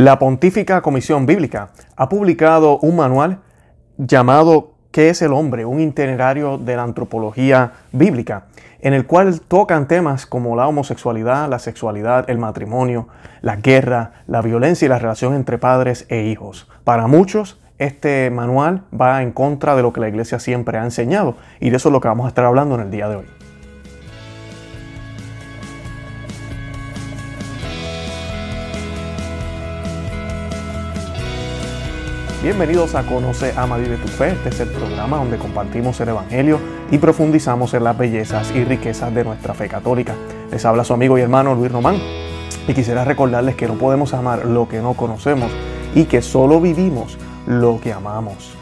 La Pontífica Comisión Bíblica ha publicado un manual llamado ¿Qué es el hombre? Un itinerario de la antropología bíblica, en el cual tocan temas como la homosexualidad, la sexualidad, el matrimonio, la guerra, la violencia y la relación entre padres e hijos. Para muchos, este manual va en contra de lo que la iglesia siempre ha enseñado y de eso es lo que vamos a estar hablando en el día de hoy. Bienvenidos a Conoce, Ama, Vive tu Fe. Este es el programa donde compartimos el Evangelio y profundizamos en las bellezas y riquezas de nuestra fe católica. Les habla su amigo y hermano Luis Román y quisiera recordarles que no podemos amar lo que no conocemos y que solo vivimos lo que amamos.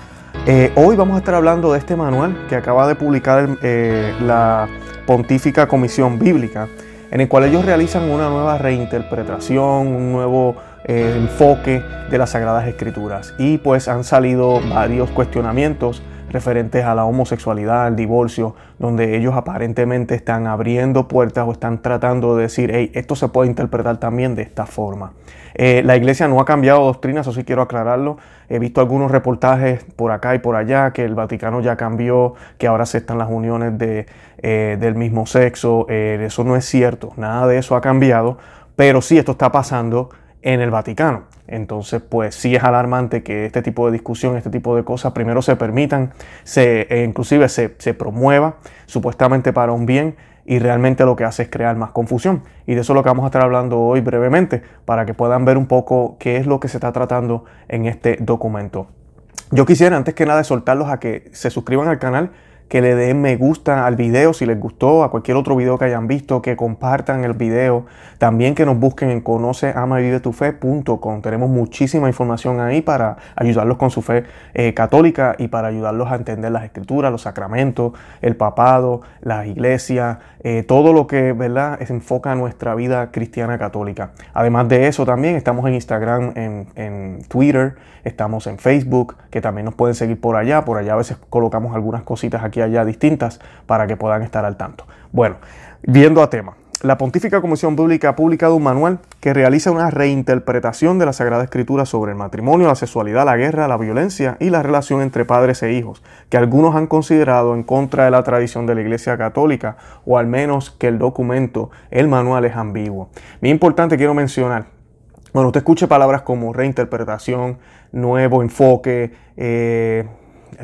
Eh, hoy vamos a estar hablando de este manual que acaba de publicar eh, la Pontífica Comisión Bíblica, en el cual ellos realizan una nueva reinterpretación, un nuevo eh, enfoque de las Sagradas Escrituras. Y pues han salido varios cuestionamientos referentes a la homosexualidad, al divorcio, donde ellos aparentemente están abriendo puertas o están tratando de decir, hey, esto se puede interpretar también de esta forma. Eh, la iglesia no ha cambiado doctrina, eso sí quiero aclararlo. He visto algunos reportajes por acá y por allá que el Vaticano ya cambió, que ahora aceptan las uniones de, eh, del mismo sexo. eso no es cierto, nada de eso ha cambiado, pero sí esto está pasando en el Vaticano. Entonces, pues sí es alarmante que este tipo de discusión, este tipo de cosas, primero se permitan, se, e inclusive se, se promueva supuestamente para un bien y realmente lo que hace es crear más confusión. Y de eso es lo que vamos a estar hablando hoy brevemente para que puedan ver un poco qué es lo que se está tratando en este documento. Yo quisiera antes que nada soltarlos a que se suscriban al canal que le den me gusta al video si les gustó, a cualquier otro video que hayan visto, que compartan el video. También que nos busquen en conoceamavivetufe.com. Tenemos muchísima información ahí para ayudarlos con su fe eh, católica y para ayudarlos a entender las escrituras, los sacramentos, el papado, la iglesia, eh, todo lo que ¿verdad? Se enfoca en nuestra vida cristiana católica. Además de eso también estamos en Instagram, en, en Twitter, estamos en Facebook, que también nos pueden seguir por allá. Por allá a veces colocamos algunas cositas aquí allá distintas para que puedan estar al tanto. Bueno, viendo a tema. La Pontífica Comisión Pública ha publicado un manual que realiza una reinterpretación de la Sagrada Escritura sobre el matrimonio, la sexualidad, la guerra, la violencia y la relación entre padres e hijos, que algunos han considerado en contra de la tradición de la Iglesia Católica, o al menos que el documento, el manual es ambiguo. Muy importante quiero mencionar, bueno, usted escuche palabras como reinterpretación, nuevo enfoque, eh,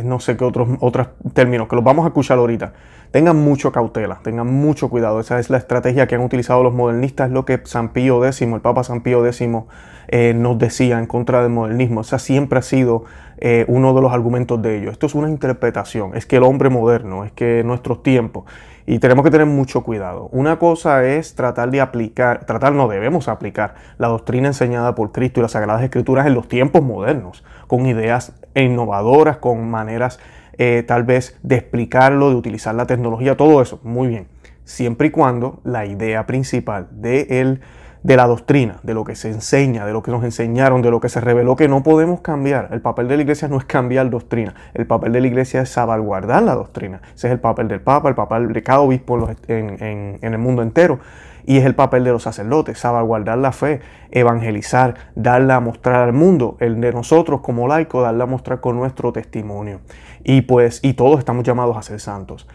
no sé qué otros, otros términos, que los vamos a escuchar ahorita. Tengan mucho cautela, tengan mucho cuidado. Esa es la estrategia que han utilizado los modernistas, lo que San Pío X, el Papa San Pío X, eh, nos decía en contra del modernismo. Esa siempre ha sido eh, uno de los argumentos de ellos. Esto es una interpretación, es que el hombre moderno, es que nuestros tiempos. Y tenemos que tener mucho cuidado. Una cosa es tratar de aplicar, tratar no debemos aplicar la doctrina enseñada por Cristo y las Sagradas Escrituras en los tiempos modernos, con ideas innovadoras, con maneras eh, tal vez de explicarlo, de utilizar la tecnología, todo eso, muy bien. Siempre y cuando la idea principal de el de la doctrina, de lo que se enseña, de lo que nos enseñaron, de lo que se reveló que no podemos cambiar. El papel de la iglesia no es cambiar doctrina, el papel de la iglesia es salvaguardar la doctrina. Ese es el papel del papa, el papel de cada obispo en, el mundo entero. Y es el papel de los sacerdotes, salvaguardar la fe, evangelizar, darla a mostrar al mundo, el de nosotros como laicos, darla a mostrar con nuestro testimonio. Y pues, y todos estamos llamados a ser santos.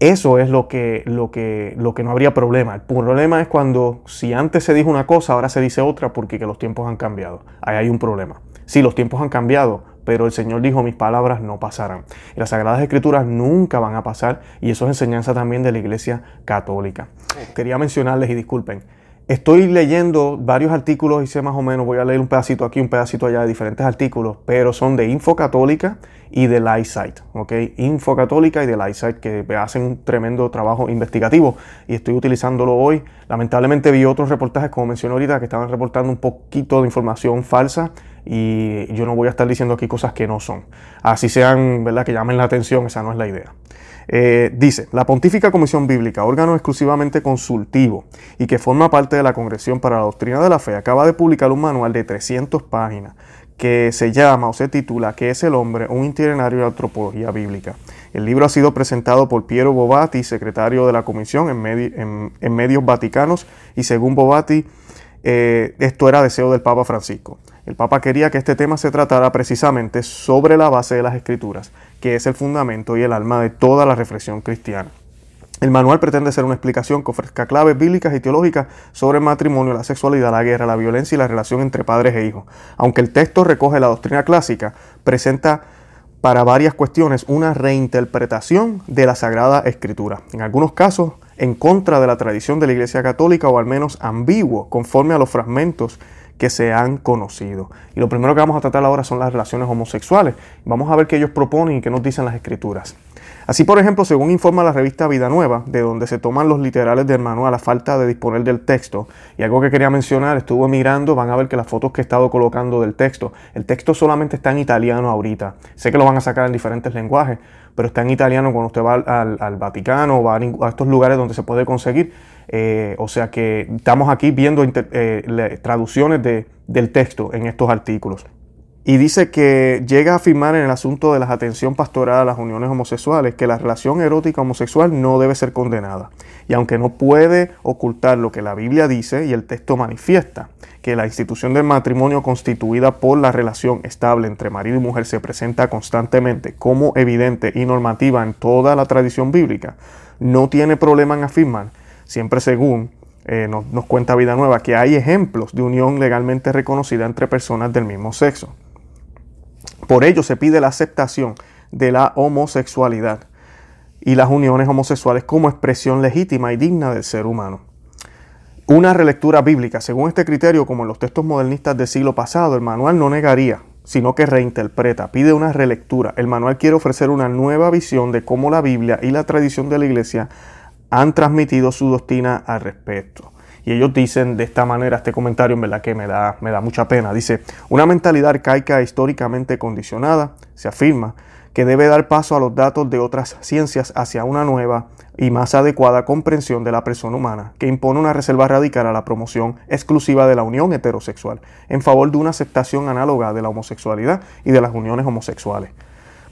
Eso es lo que, lo, que, lo que no habría problema. El problema es cuando si antes se dijo una cosa, ahora se dice otra porque que los tiempos han cambiado. Ahí hay un problema. Sí, los tiempos han cambiado, pero el Señor dijo, mis palabras no pasarán. Y las Sagradas Escrituras nunca van a pasar y eso es enseñanza también de la Iglesia Católica. Quería mencionarles y disculpen, Estoy leyendo varios artículos sé más o menos, voy a leer un pedacito aquí, un pedacito allá de diferentes artículos, pero son de Info Católica y de Lightsite, ¿ok? Info Católica y de Lightsite que hacen un tremendo trabajo investigativo y estoy utilizándolo hoy. Lamentablemente vi otros reportajes, como mencioné ahorita, que estaban reportando un poquito de información falsa y yo no voy a estar diciendo aquí cosas que no son. Así sean, ¿verdad? Que llamen la atención, esa no es la idea. Eh, dice, la Pontífica Comisión Bíblica, órgano exclusivamente consultivo y que forma parte de la Congregación para la Doctrina de la Fe, acaba de publicar un manual de 300 páginas que se llama o se titula ¿Qué es el hombre? Un itinerario de antropología bíblica. El libro ha sido presentado por Piero Bobati, secretario de la Comisión en, medios vaticanos, y según Bobati, eh, esto era deseo del Papa Francisco. El Papa quería que este tema se tratara precisamente sobre la base de las escrituras, que es el fundamento y el alma de toda la reflexión cristiana. El manual pretende ser una explicación que ofrezca claves bíblicas y teológicas sobre el matrimonio, la sexualidad, la guerra, la violencia y la relación entre padres e hijos. Aunque el texto recoge la doctrina clásica, presenta para varias cuestiones una reinterpretación de la Sagrada Escritura. En algunos casos, en contra de la tradición de la Iglesia Católica o al menos ambiguo, conforme a los fragmentos que se han conocido. Y lo primero que vamos a tratar ahora son las relaciones homosexuales. Vamos a ver qué ellos proponen y qué nos dicen las escrituras. Así, por ejemplo, según informa la revista Vida Nueva, de donde se toman los literales del manual a falta de disponer del texto, y algo que quería mencionar, estuve mirando, van a ver que las fotos que he estado colocando del texto, el texto solamente está en italiano ahorita. Sé que lo van a sacar en diferentes lenguajes, pero está en italiano cuando usted va al, Vaticano o va a, estos lugares donde se puede conseguir. Eh, o sea que estamos aquí viendo eh, traducciones del texto en estos artículos. Y dice que llega a afirmar en el asunto de la atención pastoral a las uniones homosexuales que la relación erótica homosexual no debe ser condenada. Y aunque no puede ocultar lo que la Biblia dice y el texto manifiesta, que la institución del matrimonio constituida por la relación estable entre marido y mujer se presenta constantemente como evidente y normativa en toda la tradición bíblica, no tiene problema en afirmar, siempre según eh, nos, nos cuenta Vida Nueva, que hay ejemplos de unión legalmente reconocida entre personas del mismo sexo. Por ello se pide la aceptación de la homosexualidad y las uniones homosexuales como expresión legítima y digna del ser humano. Una relectura bíblica, según este criterio, como en los textos modernistas del siglo pasado, el manual no negaría, sino que reinterpreta, pide una relectura. El manual quiere ofrecer una nueva visión de cómo la Biblia y la tradición de la Iglesia han transmitido su doctrina al respecto. Y ellos dicen de esta manera, este comentario en verdad que me da, me da mucha pena. Dice, una mentalidad arcaica e históricamente condicionada, se afirma, que debe dar paso a los datos de otras ciencias hacia una nueva y más adecuada comprensión de la persona humana, que impone una reserva radical a la promoción exclusiva de la unión heterosexual, en favor de una aceptación análoga de la homosexualidad y de las uniones homosexuales.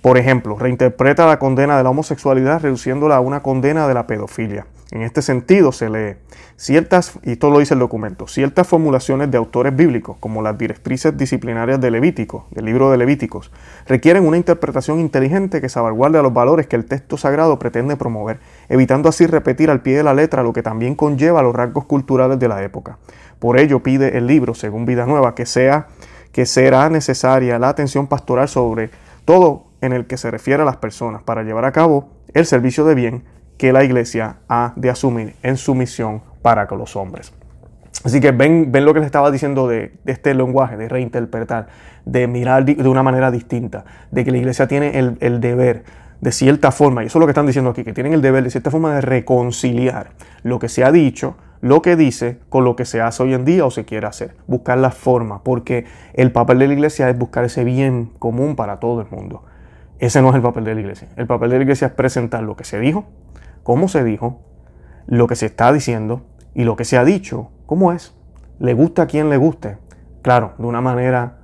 Por ejemplo, reinterpreta la condena de la homosexualidad reduciéndola a una condena de la pedofilia. En este sentido se lee ciertas, y esto lo dice el documento, ciertas formulaciones de autores bíblicos, como las directrices disciplinarias de Levítico, del libro de Levíticos, requieren una interpretación inteligente que salvaguarde a los valores que el texto sagrado pretende promover, evitando así repetir al pie de la letra lo que también conlleva los rasgos culturales de la época. Por ello pide el libro, según Vida Nueva, que sea que será necesaria la atención pastoral sobre todo en el que se refiere a las personas para llevar a cabo el servicio de bien que la iglesia ha de asumir en su misión para con los hombres. Así que ven, ven lo que les estaba diciendo de, este lenguaje, de reinterpretar, de mirar de una manera distinta, de que la iglesia tiene el, el deber de cierta forma, y eso es lo que están diciendo aquí, que tienen el deber de cierta forma de reconciliar lo que se ha dicho, lo que dice, con lo que se hace hoy en día o se quiere hacer. Buscar la forma, porque el papel de la iglesia es buscar ese bien común para todo el mundo. Ese no es el papel de la iglesia. El papel de la iglesia es presentar lo que se dijo, cómo se dijo, lo que se está diciendo y lo que se ha dicho, cómo es. Le gusta a quien le guste. Claro, de una manera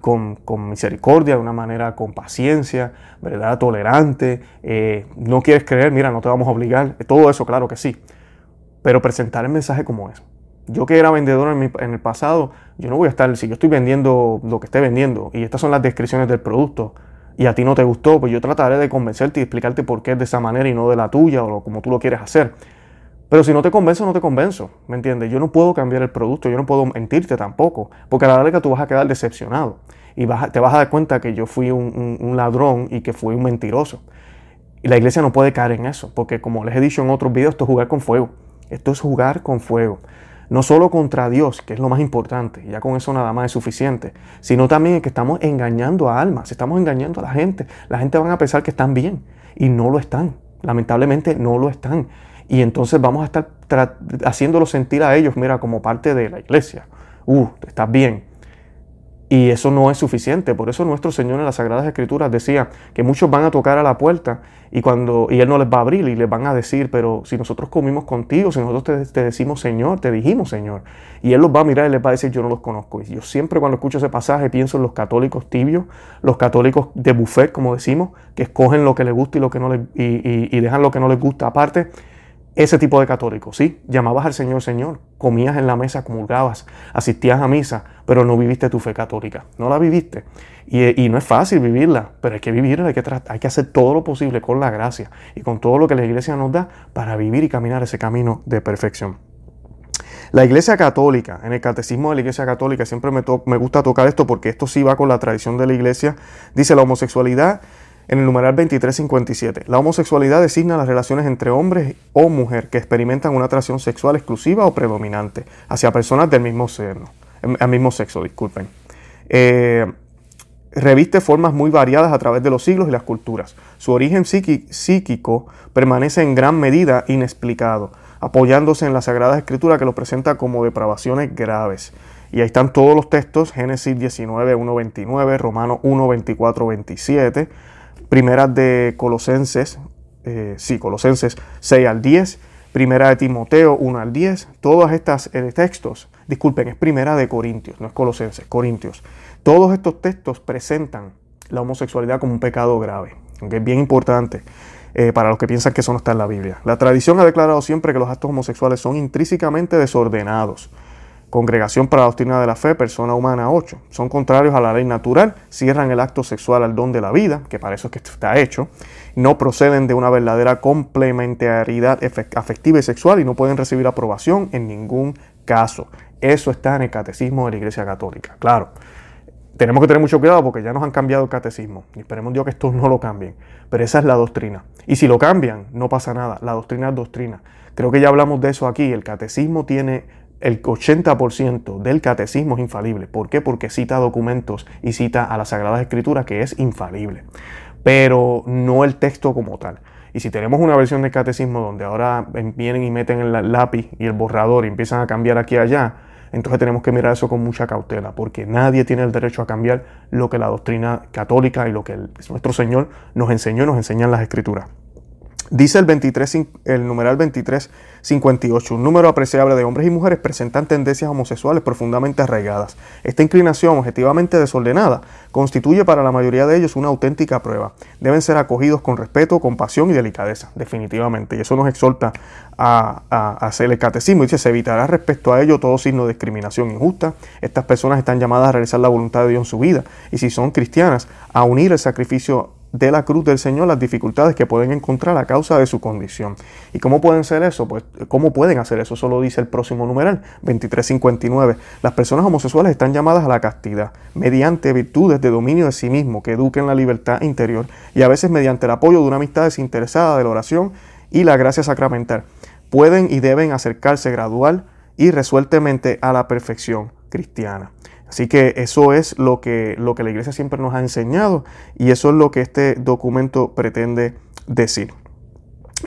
con, misericordia, de una manera con paciencia, ¿verdad? Tolerante. Eh, no quieres creer, mira, no te vamos a obligar. Todo eso, claro que sí. Pero presentar el mensaje como es. Yo que era vendedor en, en, el pasado, yo no voy a estar, si yo estoy vendiendo lo que esté vendiendo y estas son las descripciones del producto, y a ti no te gustó, pues yo trataré de convencerte y explicarte por qué es de esa manera y no de la tuya o como tú lo quieres hacer. Pero si no te convenzo, no te convenzo, ¿me entiendes? Yo no puedo cambiar el producto, yo no puedo mentirte tampoco, porque a la larga tú vas a quedar decepcionado y te vas a dar cuenta que yo fui un, ladrón y que fui un mentiroso. Y la iglesia no puede caer en eso, porque como les he dicho en otros videos, esto es jugar con fuego. Esto es jugar con fuego no solo contra Dios, que es lo más importante, ya con eso nada más es suficiente, sino también que estamos engañando a almas, estamos engañando a la gente. La gente va a pensar que están bien y no lo están. Lamentablemente no lo están. Y entonces vamos a estar haciéndolo sentir a ellos, mira, como parte de la iglesia. Uh, estás bien. Y eso no es suficiente. Por eso nuestro Señor en las Sagradas Escrituras decía que muchos van a tocar a la puerta y, cuando, y Él no les va a abrir y les van a decir, pero si nosotros comimos contigo, si nosotros te, decimos Señor, te dijimos Señor. Y Él los va a mirar y les va a decir, yo no los conozco. Y yo siempre cuando escucho ese pasaje pienso en los católicos tibios, los católicos de buffet, como decimos, que escogen lo que les gusta y, lo que no les, y, y dejan lo que no les gusta aparte. Ese tipo de católico, sí, llamabas al Señor Señor, comías en la mesa, comulgabas, asistías a misa, pero no viviste tu fe católica, no la viviste. Y, no es fácil vivirla, pero hay que vivirla, hay que, hacer todo lo posible con la gracia y con todo lo que la iglesia nos da para vivir y caminar ese camino de perfección. La Iglesia Católica, en el Catecismo de la Iglesia Católica, siempre me gusta tocar esto porque esto sí va con la tradición de la Iglesia, dice la homosexualidad en el numeral 2357. La homosexualidad designa las relaciones entre hombres o mujer que experimentan una atracción sexual exclusiva o predominante hacia personas del mismo, em, sexo. Disculpen. Eh, reviste formas muy variadas a través de los siglos y las culturas. Su origen psíquico permanece en gran medida inexplicado, apoyándose en la Sagrada Escritura que lo presenta como depravaciones graves. Y ahí están todos los textos, Génesis 19, 1, 29, Romanos 1, 24, 27, Primera de Colosenses, eh, sí, Colosenses 6 al 10, Primera de Timoteo 1 al 10, todos estos eh, textos, disculpen, es Primera de Corintios, no es Colosenses, Corintios. Todos estos textos presentan la homosexualidad como un pecado grave, aunque es bien importante. Eh, para los que piensan que eso no está en la Biblia. La tradición ha declarado siempre que los actos homosexuales son intrínsecamente desordenados, Congregación para la Doctrina de la Fe, Persona Humana 8. Son contrarios a la ley natural, cierran el acto sexual al don de la vida, que para eso es que está hecho, no proceden de una verdadera complementariedad afectiva y sexual y no pueden recibir aprobación en ningún caso. Eso está en el catecismo de la Iglesia Católica. Claro, tenemos que tener mucho cuidado porque ya nos han cambiado el catecismo y esperemos Dios que esto no lo cambien. Pero esa es la doctrina. Y si lo cambian, no pasa nada. La doctrina es doctrina. Creo que ya hablamos de eso aquí. El catecismo tiene el 80% del catecismo es infalible. ¿Por qué? Porque cita documentos y cita a las Sagradas Escrituras que es infalible, pero no el texto como tal. Y si tenemos una versión del catecismo donde ahora vienen y meten el lápiz y el borrador y empiezan a cambiar aquí y allá, entonces tenemos que mirar eso con mucha cautela, porque nadie tiene el derecho a cambiar lo que la doctrina católica y lo que nuestro Señor nos enseñó y nos enseñan las escrituras. Dice el, 23, el numeral 2358, un número apreciable de hombres y mujeres presentan tendencias homosexuales profundamente arraigadas. Esta inclinación objetivamente desordenada constituye para la mayoría de ellos una auténtica prueba. Deben ser acogidos con respeto, compasión y delicadeza, definitivamente. Y eso nos exhorta a, hacer el catecismo. Dice, se evitará respecto a ello todo signo de discriminación injusta. Estas personas están llamadas a realizar la voluntad de Dios en su vida. Y si son cristianas, a unir el sacrificio de la cruz del Señor las dificultades que pueden encontrar a causa de su condición. ¿Y cómo pueden ser eso? Pues, ¿cómo pueden hacer eso? Eso lo dice el próximo numeral, 2359. Las personas homosexuales están llamadas a la castidad mediante virtudes de dominio de sí mismo que eduquen la libertad interior y a veces mediante el apoyo de una amistad desinteresada de la oración y la gracia sacramental. Pueden y deben acercarse gradual y resueltamente a la perfección cristiana. Así que eso es lo que, lo que la iglesia siempre nos ha enseñado y eso es lo que este documento pretende decir.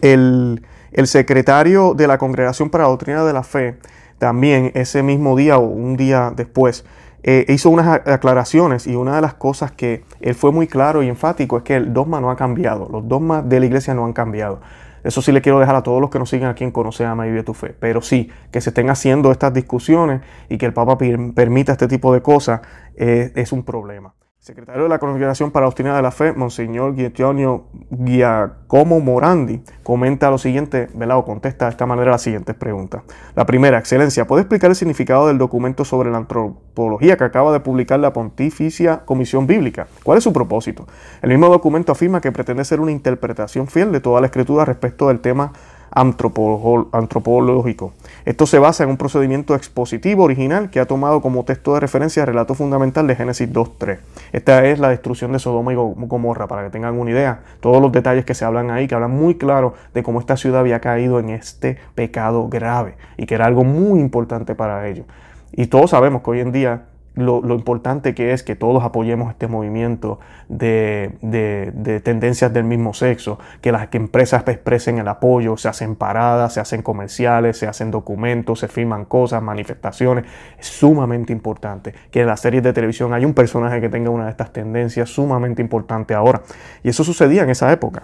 El, secretario de la Congregación para la Doctrina de la Fe también ese mismo día o un día después eh, hizo unas aclaraciones y una de las cosas que él fue muy claro y enfático es que el dogma no ha cambiado, los dogmas de la iglesia no han cambiado. Eso sí le quiero dejar a todos los que nos siguen aquí en Conoce, Ama y Vive tu Fe. Pero sí, que se estén haciendo estas discusiones y que el Papa permita este tipo de cosas eh, es un problema secretario de la Congregación para la de la Fe, Monseñor Giacomo Giacomo Morandi, comenta lo siguiente, ¿verdad? o contesta de esta manera las siguientes preguntas. La primera, Excelencia, ¿puede explicar el significado del documento sobre la antropología que acaba de publicar la Pontificia Comisión Bíblica? ¿Cuál es su propósito? El mismo documento afirma que pretende ser una interpretación fiel de toda la escritura respecto del tema antropológico. Esto se basa en un procedimiento expositivo original que ha tomado como texto de referencia el relato fundamental de Génesis 2.3. Esta es la destrucción de Sodoma y Gomorra, para que tengan una idea. Todos los detalles que se hablan ahí, que hablan muy claro de cómo esta ciudad había caído en este pecado grave y que era algo muy importante para ellos. Y todos sabemos que hoy en día lo, importante que es que todos apoyemos este movimiento de, tendencias del mismo sexo, que las empresas expresen el apoyo, se hacen paradas, se hacen comerciales, se hacen documentos, se firman cosas, manifestaciones. Es sumamente importante que en las series de televisión hay un personaje que tenga una de estas tendencias sumamente importante ahora. Y eso sucedía en esa época.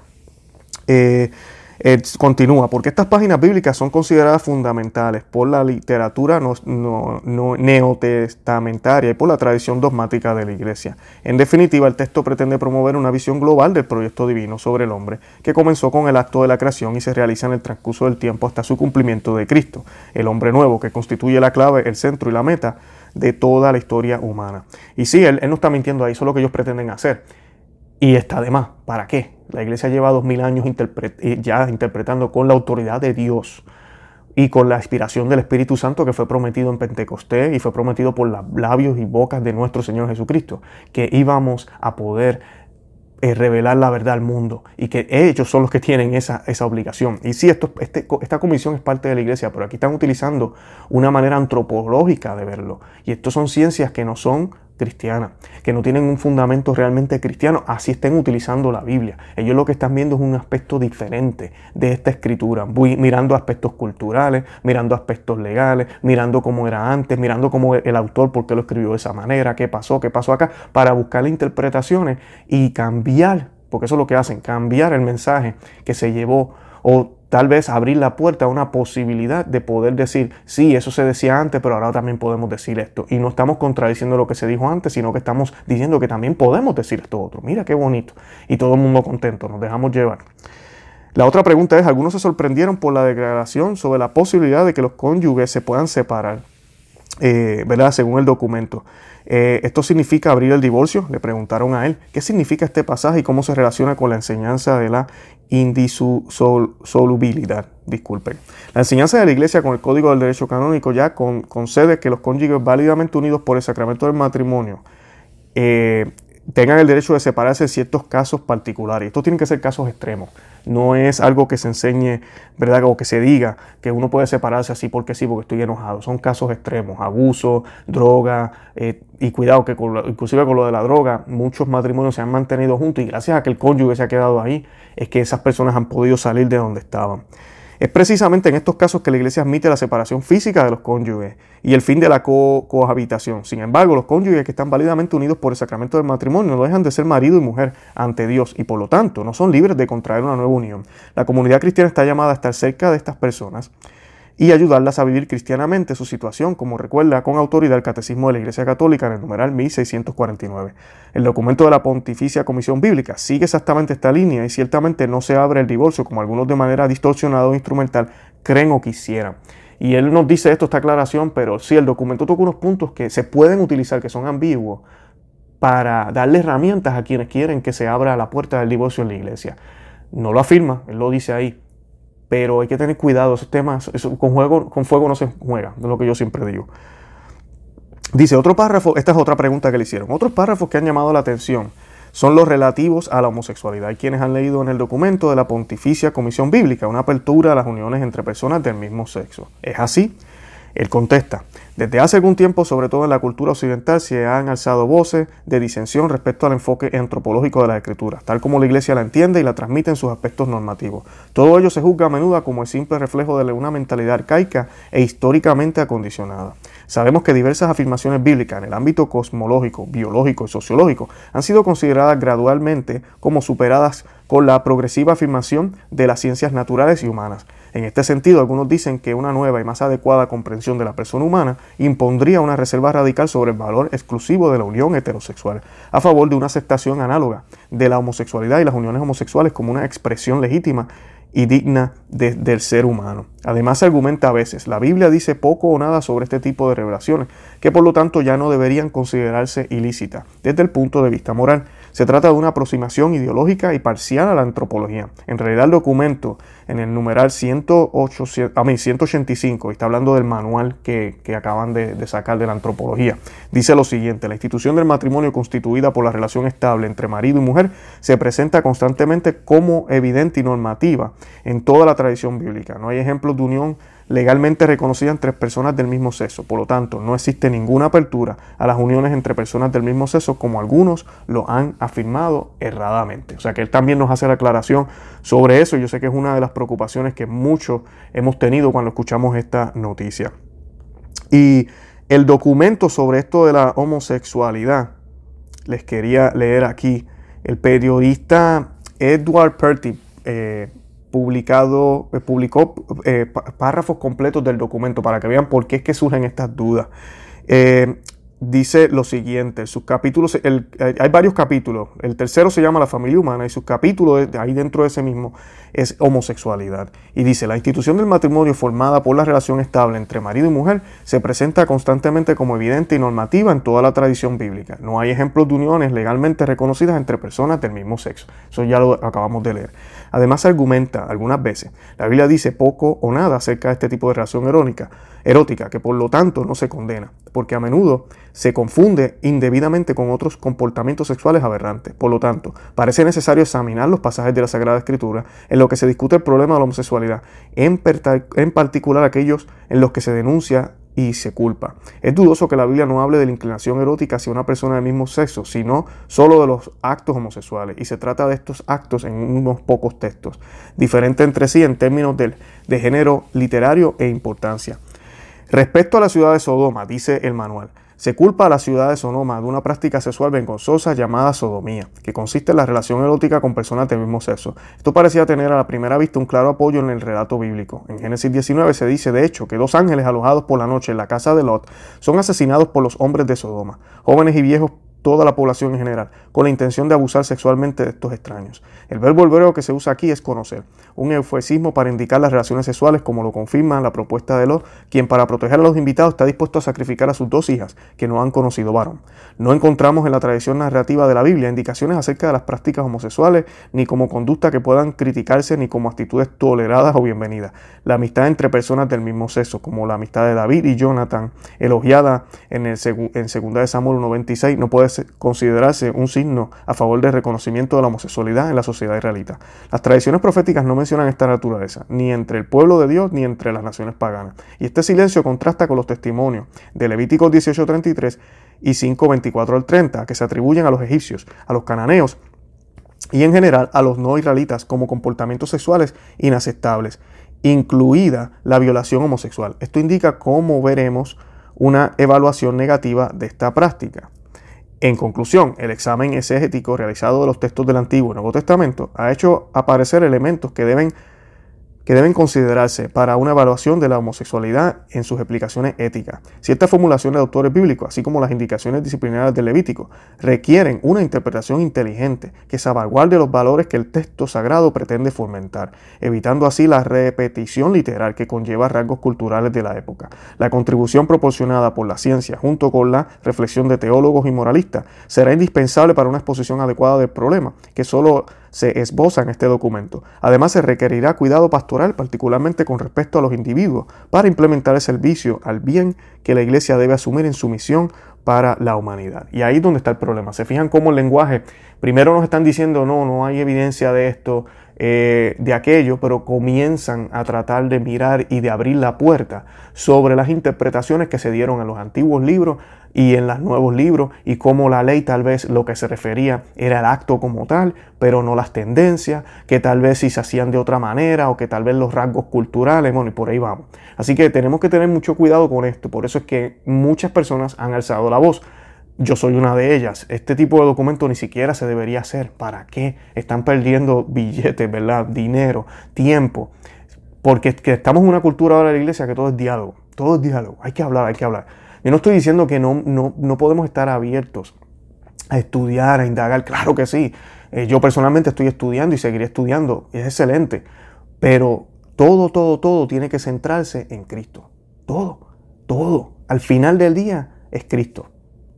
Eh, Eh, continúa, porque estas páginas bíblicas son consideradas fundamentales por la literatura neotestamentaria y por la tradición dogmática de la Iglesia. En definitiva, el texto pretende promover una visión global del proyecto divino sobre el hombre, que comenzó con el acto de la creación y se realiza en el transcurso del tiempo hasta su cumplimiento de Cristo, el hombre nuevo, que constituye la clave, el centro y la meta de toda la historia humana. Y sí, él, él no está mintiendo ahí, eso es lo que ellos pretenden hacer. Y está de más. ¿Para qué? La iglesia lleva dos mil años eh, ya interpretando con la autoridad de Dios y con la inspiración del Espíritu Santo que fue prometido en Pentecostés y fue prometido por los labios y bocas de nuestro Señor Jesucristo, que íbamos a poder eh, revelar la verdad al mundo y que ellos son los que tienen esa, esa obligación. Y sí, esto, este, esta comisión es parte de la iglesia, pero aquí están utilizando una manera antropológica de verlo. Y esto son ciencias que no son cristiana, que no tienen un fundamento realmente cristiano, así estén utilizando la Biblia. Ellos lo que están viendo es un aspecto diferente de esta escritura, mirando aspectos culturales, mirando aspectos legales, mirando cómo era antes, mirando cómo el autor, por qué lo escribió de esa manera, qué pasó, qué pasó acá, para buscar interpretaciones y cambiar, porque eso es lo que hacen, cambiar el mensaje que se llevó o tal vez abrir la puerta a una posibilidad de poder decir, sí, eso se decía antes, pero ahora también podemos decir esto. Y no estamos contradiciendo lo que se dijo antes, sino que estamos diciendo que también podemos decir esto otro. Mira qué bonito. Y todo el mundo contento, nos dejamos llevar. La otra pregunta es, algunos se sorprendieron por la declaración sobre la posibilidad de que los cónyuges se puedan separar, eh, ¿verdad? Según el documento. Eh, ¿Esto significa abrir el divorcio? Le preguntaron a él. ¿Qué significa este pasaje y cómo se relaciona con la enseñanza de la indisolubilidad? Disculpen. La enseñanza de la Iglesia con el Código del Derecho Canónico ya concede que los cónyuges válidamente unidos por el sacramento del matrimonio eh, tengan el derecho de separarse en ciertos casos particulares. Estos tienen que ser casos extremos. No es algo que se enseñe, ¿verdad? O que se diga que uno puede separarse así porque sí, porque estoy enojado. Son casos extremos, abuso, droga, eh, y cuidado que inclusive con lo de la droga, muchos matrimonios se han mantenido juntos y gracias a que el cónyuge se ha quedado ahí, es que esas personas han podido salir de donde estaban. Es precisamente en estos casos que la iglesia admite la separación física de los cónyuges y el fin de la cohabitación. Sin embargo, los cónyuges que están válidamente unidos por el sacramento del matrimonio no dejan de ser marido y mujer ante Dios y por lo tanto no son libres de contraer una nueva unión. La comunidad cristiana está llamada a estar cerca de estas personas y ayudarlas a vivir cristianamente su situación, como recuerda con autoridad el Catecismo de la Iglesia Católica en el numeral 1649. El documento de la Pontificia Comisión Bíblica sigue exactamente esta línea y ciertamente no se abre el divorcio como algunos de manera distorsionada o instrumental creen o quisieran. Y él nos dice esto, esta aclaración, pero sí, el documento toca unos puntos que se pueden utilizar, que son ambiguos, para darle herramientas a quienes quieren que se abra la puerta del divorcio en la iglesia. No lo afirma, él lo dice ahí, pero hay que tener cuidado, esos temas, con, con fuego no se juega, es lo que yo siempre digo. Dice otro párrafo, esta es otra pregunta que le hicieron, otros párrafos que han llamado la atención son los relativos a la homosexualidad. Hay quienes han leído en el documento de la Pontificia Comisión Bíblica una apertura a las uniones entre personas del mismo sexo. ¿Es así? Él contesta, desde hace algún tiempo, sobre todo en la cultura occidental, se han alzado voces de disensión respecto al enfoque antropológico de la escritura, tal como la Iglesia la entiende y la transmite en sus aspectos normativos. Todo ello se juzga a menudo como el simple reflejo de una mentalidad arcaica e históricamente acondicionada. Sabemos que diversas afirmaciones bíblicas en el ámbito cosmológico, biológico y sociológico han sido consideradas gradualmente como superadas con la progresiva afirmación de las ciencias naturales y humanas. En este sentido, algunos dicen que una nueva y más adecuada comprensión de la persona humana impondría una reserva radical sobre el valor exclusivo de la unión heterosexual, a favor de una aceptación análoga de la homosexualidad y las uniones homosexuales como una expresión legítima y digna del ser humano. Además se argumenta a veces, la Biblia dice poco o nada sobre este tipo de revelaciones, que por lo tanto ya no deberían considerarse ilícitas desde el punto de vista moral. Se trata de una aproximación ideológica y parcial a la antropología. En realidad el documento en el numeral 108, a mí, 185, está hablando del manual que, acaban de, de, sacar de la antropología. Dice lo siguiente, la institución del matrimonio constituida por la relación estable entre marido y mujer se presenta constantemente como evidente y normativa en toda la tradición bíblica. No hay ejemplos de unión legalmente reconocida entre personas del mismo sexo. Por lo tanto, no existe ninguna apertura a las uniones entre personas del mismo sexo como algunos lo han afirmado erradamente. O sea que él también nos hace la aclaración sobre eso. Yo sé que es una de las preocupaciones que muchos hemos tenido cuando escuchamos esta noticia. Y el documento sobre esto de la homosexualidad, les quería leer aquí. El periodista Edward Perty eh, publicado, eh, publicó eh, párrafos completos del documento para que vean por qué es que surgen estas dudas. Eh, dice lo siguiente, sus capítulos, hay varios capítulos, el tercero se llama La familia humana y sus capítulos, ahí dentro de ese mismo, es homosexualidad. Y dice, la institución del matrimonio formada por la relación estable entre marido y mujer se presenta constantemente como evidente y normativa en toda la tradición bíblica. No hay ejemplos de uniones legalmente reconocidas entre personas del mismo sexo. Eso ya lo acabamos de leer. Además argumenta algunas veces, la Biblia dice poco o nada acerca de este tipo de relación erótica, erótica, que por lo tanto no se condena, porque a menudo se confunde indebidamente con otros comportamientos sexuales aberrantes. Por lo tanto, parece necesario examinar los pasajes de la Sagrada Escritura en los que se discute el problema de la homosexualidad, en, en particular aquellos en los que se denuncia y se culpa. Es dudoso que la Biblia no hable de la inclinación erótica hacia una persona del mismo sexo, sino solo de los actos homosexuales. Y se trata de estos actos en unos pocos textos, diferentes entre sí en términos de, de género literario e importancia. Respecto a la ciudad de Sodoma, dice el manual, se culpa a la ciudad de Sonoma de una práctica sexual vergonzosa llamada sodomía, que consiste en la relación erótica con personas del mismo sexo. Esto parecía tener a la primera vista un claro apoyo en el relato bíblico. En Génesis 19 se dice, de hecho, que dos ángeles alojados por la noche en la casa de Lot son asesinados por los hombres de Sodoma, jóvenes y viejos toda la población en general, con la intención de abusar sexualmente de estos extraños. El verbo hebreo que se usa aquí es conocer, un eufemismo para indicar las relaciones sexuales, como lo confirma la propuesta de Lot, quien para proteger a los invitados está dispuesto a sacrificar a sus dos hijas, que no han conocido varón. No encontramos en la tradición narrativa de la Biblia indicaciones acerca de las prácticas homosexuales, ni como conducta que puedan criticarse, ni como actitudes toleradas o bienvenidas. La amistad entre personas del mismo sexo, como la amistad de David y Jonathan, elogiada en, el en 2 de Samuel 1.26, no puede considerarse un signo a favor del reconocimiento de la homosexualidad en la sociedad israelita. Las tradiciones proféticas no mencionan esta naturaleza, ni entre el pueblo de Dios ni entre las naciones paganas. Y este silencio contrasta con los testimonios de Levíticos 18:33 y 5:24 al 30, que se atribuyen a los egipcios, a los cananeos y en general a los no israelitas como comportamientos sexuales inaceptables, incluida la violación homosexual. Esto indica cómo veremos una evaluación negativa de esta práctica. En conclusión, el examen exegético realizado de los textos del Antiguo y Nuevo Testamento ha hecho aparecer elementos que deben que deben considerarse para una evaluación de la homosexualidad en sus explicaciones éticas. Ciertas formulaciones de autores bíblicos, así como las indicaciones disciplinarias del Levítico, requieren una interpretación inteligente que salvaguarde los valores que el texto sagrado pretende fomentar, evitando así la repetición literal que conlleva rasgos culturales de la época. La contribución proporcionada por la ciencia, junto con la reflexión de teólogos y moralistas, será indispensable para una exposición adecuada del problema, que solo se esboza en este documento. Además, se requerirá cuidado pastoral, particularmente con respecto a los individuos, para implementar el servicio al bien que la Iglesia debe asumir en su misión para la humanidad. Y ahí es donde está el problema. Se fijan cómo el lenguaje, primero nos están diciendo, no, no hay evidencia de esto, eh, de aquello, pero comienzan a tratar de mirar y de abrir la puerta sobre las interpretaciones que se dieron en los antiguos libros y en los nuevos libros y cómo la ley tal vez lo que se refería era el acto como tal, pero no las tendencias, que tal vez si se hacían de otra manera o que tal vez los rasgos culturales, bueno, y por ahí vamos. Así que tenemos que tener mucho cuidado con esto, por eso es que muchas personas han alzado la voz. Yo soy una de ellas. Este tipo de documento ni siquiera se debería hacer. ¿Para qué? Están perdiendo billetes, ¿verdad? Dinero, tiempo. Porque estamos en una cultura ahora de la iglesia que todo es diálogo. Todo es diálogo. Hay que hablar, hay que hablar. Yo no estoy diciendo que no, no, podemos estar abiertos a estudiar, a indagar. Claro que sí. Eh, yo personalmente estoy estudiando y seguiré estudiando. Es excelente. Pero todo, todo, todo tiene que centrarse en Cristo. Todo, todo. Al final del día es Cristo.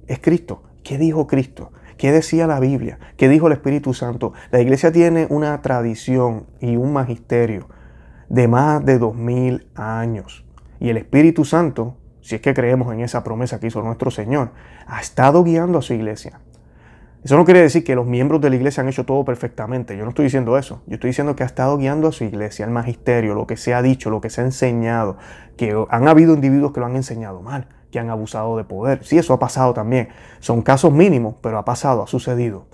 Es Cristo. ¿Qué dijo Cristo? ¿Qué decía la Biblia? ¿Qué dijo el Espíritu Santo? La iglesia tiene una tradición y un magisterio de más de dos mil años. Y el Espíritu Santo si es que creemos en esa promesa que hizo nuestro Señor, ha estado guiando a su iglesia. Eso no quiere decir que los miembros de la iglesia han hecho todo perfectamente. Yo no estoy diciendo eso. Yo estoy diciendo que ha estado guiando a su iglesia, al magisterio, lo que se ha dicho, lo que se ha enseñado, que han habido individuos que lo han enseñado mal, han abusado de poder. Sí, eso ha pasado también. Son casos mínimos, pero ha pasado, ha sucedido.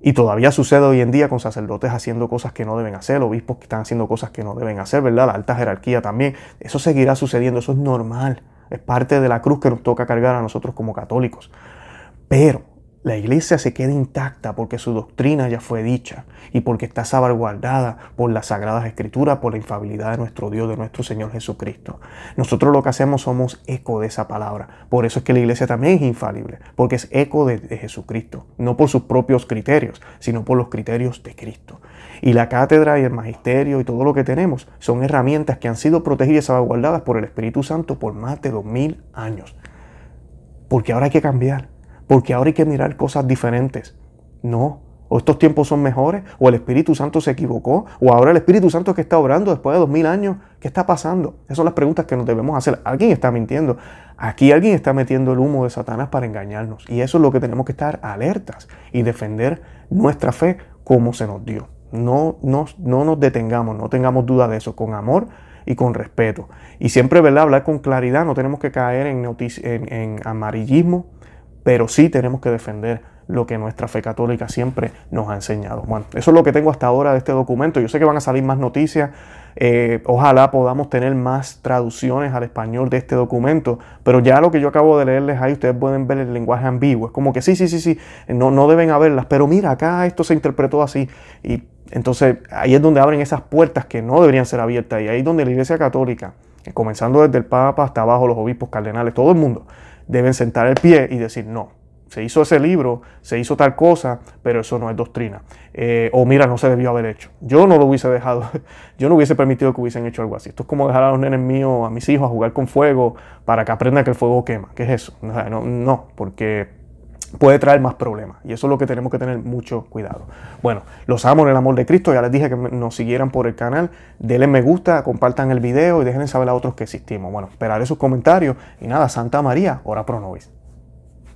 Y todavía sucede hoy en día con sacerdotes haciendo cosas que no deben hacer, obispos que están haciendo cosas que no deben hacer, ¿verdad? La alta jerarquía también. Eso seguirá sucediendo, eso es normal. Es parte de la cruz que nos toca cargar a nosotros como católicos. Pero la iglesia se queda intacta porque su doctrina ya fue dicha y porque está salvaguardada por las sagradas escrituras, por la infabilidad de nuestro Dios, de nuestro Señor Jesucristo. Nosotros lo que hacemos somos eco de esa palabra. Por eso es que la iglesia también es infalible, porque es eco de, Jesucristo, no por sus propios criterios, sino por los criterios de Cristo. Y la cátedra y el magisterio y todo lo que tenemos son herramientas que han sido protegidas y salvaguardadas por el Espíritu Santo por más de dos mil años. Porque ahora hay que cambiar porque ahora hay que mirar cosas diferentes. No, o estos tiempos son mejores, o el Espíritu Santo se equivocó, o ahora el Espíritu Santo que está obrando después de dos mil años, ¿qué está pasando? Esas son las preguntas que nos debemos hacer. Alguien está mintiendo. Aquí alguien está metiendo el humo de Satanás para engañarnos. Y eso es lo que tenemos que estar alertas y defender nuestra fe como se nos dio. No, no, no nos detengamos, no tengamos duda de eso, con amor y con respeto. Y siempre, ¿verdad? Hablar con claridad, no tenemos que caer en amarillismo, pero sí tenemos que defender lo que nuestra fe católica siempre nos ha enseñado. Bueno, eso es lo que tengo hasta ahora de este documento. Yo sé que van a salir más noticias. Eh, ojalá podamos tener más traducciones al español de este documento, pero ya lo que yo acabo de leerles ahí, ustedes pueden ver el lenguaje ambiguo. Es como que sí, sí, sí, sí, no, no deben haberlas, pero mira, acá esto se interpretó así. Y entonces ahí es donde abren esas puertas que no deberían ser abiertas. Y ahí es donde la Iglesia Católica, comenzando desde el Papa hasta abajo, los obispos, cardenales, todo el mundo, deben sentar el pie y decir, no, se hizo ese libro, se hizo tal cosa, pero eso no es doctrina. Eh, o mira, no se debió haber hecho. Yo no lo hubiese dejado, yo no hubiese permitido que hubiesen hecho algo así. Esto es como dejar a los nenes míos, a mis hijos, a jugar con fuego para que aprendan que el fuego quema. ¿Qué es eso? No, no porque puede traer más problemas. Y eso es lo que tenemos que tener mucho cuidado. Bueno, los amo en el amor de Cristo. Ya les dije que nos siguieran por el canal. Denle me gusta, compartan el video y dejen saber a otros que existimos. Bueno, esperaré sus comentarios. Y nada, Santa María, ora pro nobis.